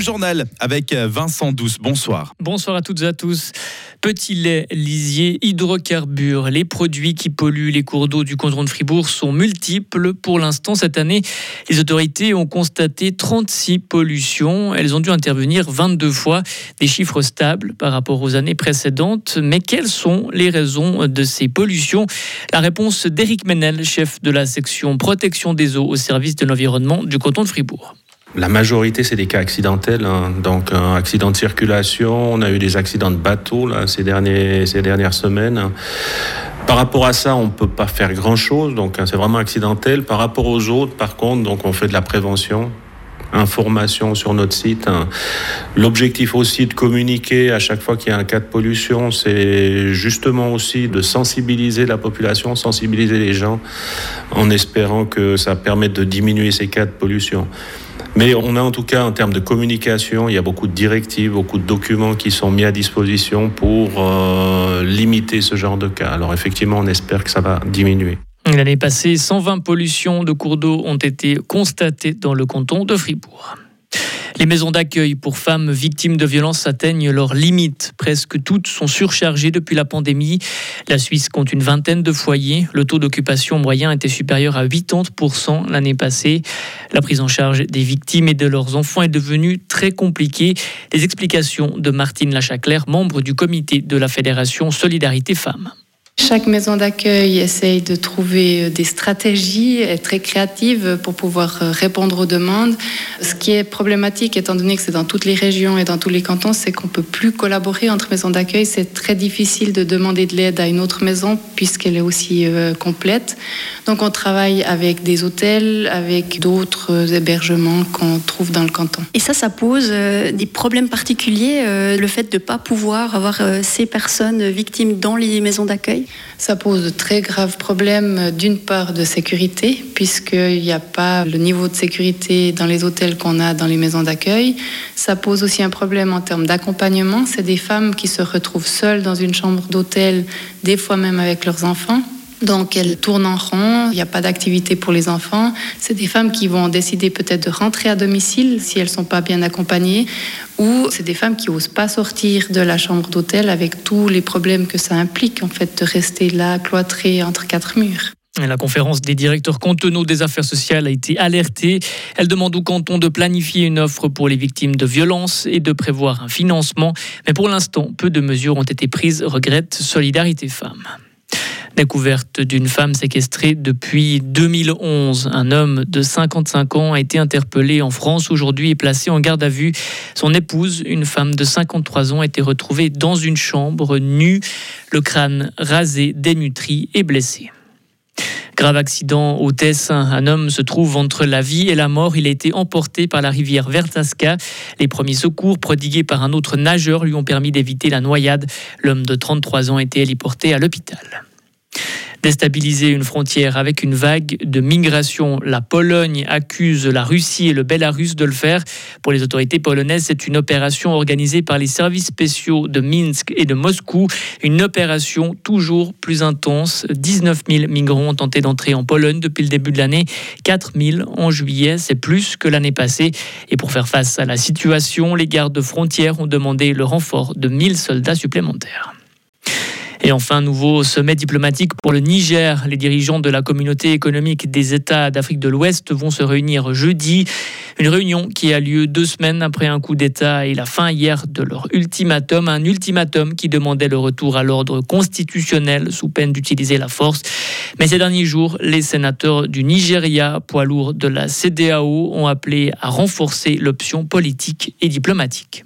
Journal avec Vincent Douce. Bonsoir. Bonsoir à toutes et à tous. Petit lait, lisier, hydrocarbures, les produits qui polluent les cours d'eau du canton de Fribourg sont multiples. Pour l'instant, cette année, les autorités ont constaté 36 pollutions. Elles ont dû intervenir 22 fois, des chiffres stables par rapport aux années précédentes. Mais quelles sont les raisons de ces pollutions? La réponse d'Éric Menel, chef de la section protection des eaux au service de l'environnement du canton de Fribourg. La majorité, c'est des cas accidentels. Hein. Donc, un accident de circulation. On a eu des accidents de bateau ces, derniers, ces dernières semaines. Par rapport à ça, on ne peut pas faire grand-chose. Donc, hein, c'est vraiment accidentel. Par rapport aux autres, par contre, donc, on fait de la prévention information sur notre site. Hein. L'objectif aussi de communiquer à chaque fois qu'il y a un cas de pollution, c'est justement aussi de sensibiliser la population, sensibiliser les gens, en espérant que ça permette de diminuer ces cas de pollution. Mais on a en tout cas, en termes de communication, il y a beaucoup de directives, beaucoup de documents qui sont mis à disposition pour euh, limiter ce genre de cas. Alors effectivement, on espère que ça va diminuer. L'année passée, 120 pollutions de cours d'eau ont été constatées dans le canton de Fribourg. Les maisons d'accueil pour femmes victimes de violences atteignent leurs limites. Presque toutes sont surchargées depuis la pandémie. La Suisse compte une vingtaine de foyers. Le taux d'occupation moyen était supérieur à 80% l'année passée. La prise en charge des victimes et de leurs enfants est devenue très compliquée. Les explications de Martine Lachaclaire, membre du comité de la Fédération Solidarité Femmes. Chaque maison d'accueil essaye de trouver des stratégies très créatives pour pouvoir euh, répondre aux demandes. Ce qui est problématique, étant donné que c'est dans toutes les régions et dans tous les cantons, c'est qu'on peut plus collaborer entre maisons d'accueil. C'est très difficile de demander de l'aide à une autre maison puisqu'elle est aussi euh, complète. Donc on travaille avec des hôtels, avec d'autres hébergements qu'on trouve dans le canton. Et ça, ça pose des problèmes particuliers, le fait de ne pas pouvoir avoir ces personnes victimes dans les maisons d'accueil? Ça pose de très graves problèmes, d'une part de sécurité, puisqu'il n'y a pas le niveau de sécurité dans les hôtels qu'on a dans les maisons d'accueil. Ça pose aussi un problème en termes d'accompagnement. C'est des femmes qui se retrouvent seules dans une chambre d'hôtel, des fois même avec leurs enfants. Donc elles tournent en rond, il n'y a pas d'activité pour les enfants. C'est des femmes qui vont décider peut-être de rentrer à domicile si elles ne sont pas bien accompagnées, ou c'est des femmes qui n'osent pas sortir de la chambre d'hôtel avec tous les problèmes que ça implique en fait de rester là cloîtrée entre quatre murs. La conférence des directeurs cantonaux des affaires sociales a été alertée. Elle demande au canton de planifier une offre pour les victimes de violences et de prévoir un financement. Mais pour l'instant, peu de mesures ont été prises, regrette Solidarité Femmes. Découverte d'une femme séquestrée depuis 2011. Un homme de 55 ans a été interpellé en France aujourd'hui et placé en garde à vue. Son épouse, une femme de 53 ans, a été retrouvée dans une chambre nue, le crâne rasé, dénutri et blessé. Grave accident au Tessin. Un homme se trouve entre la vie et la mort. Il a été emporté par la rivière Vertasca. Les premiers secours prodigués par un autre nageur lui ont permis d'éviter la noyade. L'homme de 33 ans a été héliporté à l'hôpital. Déstabiliser une frontière avec une vague de migration. La Pologne accuse la Russie et le Bélarus de le faire. Pour les autorités polonaises, c'est une opération organisée par les services spéciaux de Minsk et de Moscou. Une opération toujours plus intense. 19 000 migrants ont tenté d'entrer en Pologne depuis le début de l'année. 4 000 en juillet, c'est plus que l'année passée. Et pour faire face à la situation, les gardes frontières ont demandé le renfort de 1000 soldats supplémentaires. Et enfin, nouveau sommet diplomatique pour le Niger. Les dirigeants de la communauté économique des États d'Afrique de l'Ouest vont se réunir jeudi. Une réunion qui a lieu deux semaines après un coup d'État et la fin hier de leur ultimatum. Un ultimatum qui demandait le retour à l'ordre constitutionnel sous peine d'utiliser la force. Mais ces derniers jours, les sénateurs du Nigeria, poids lourd de la CDAO, ont appelé à renforcer l'option politique et diplomatique.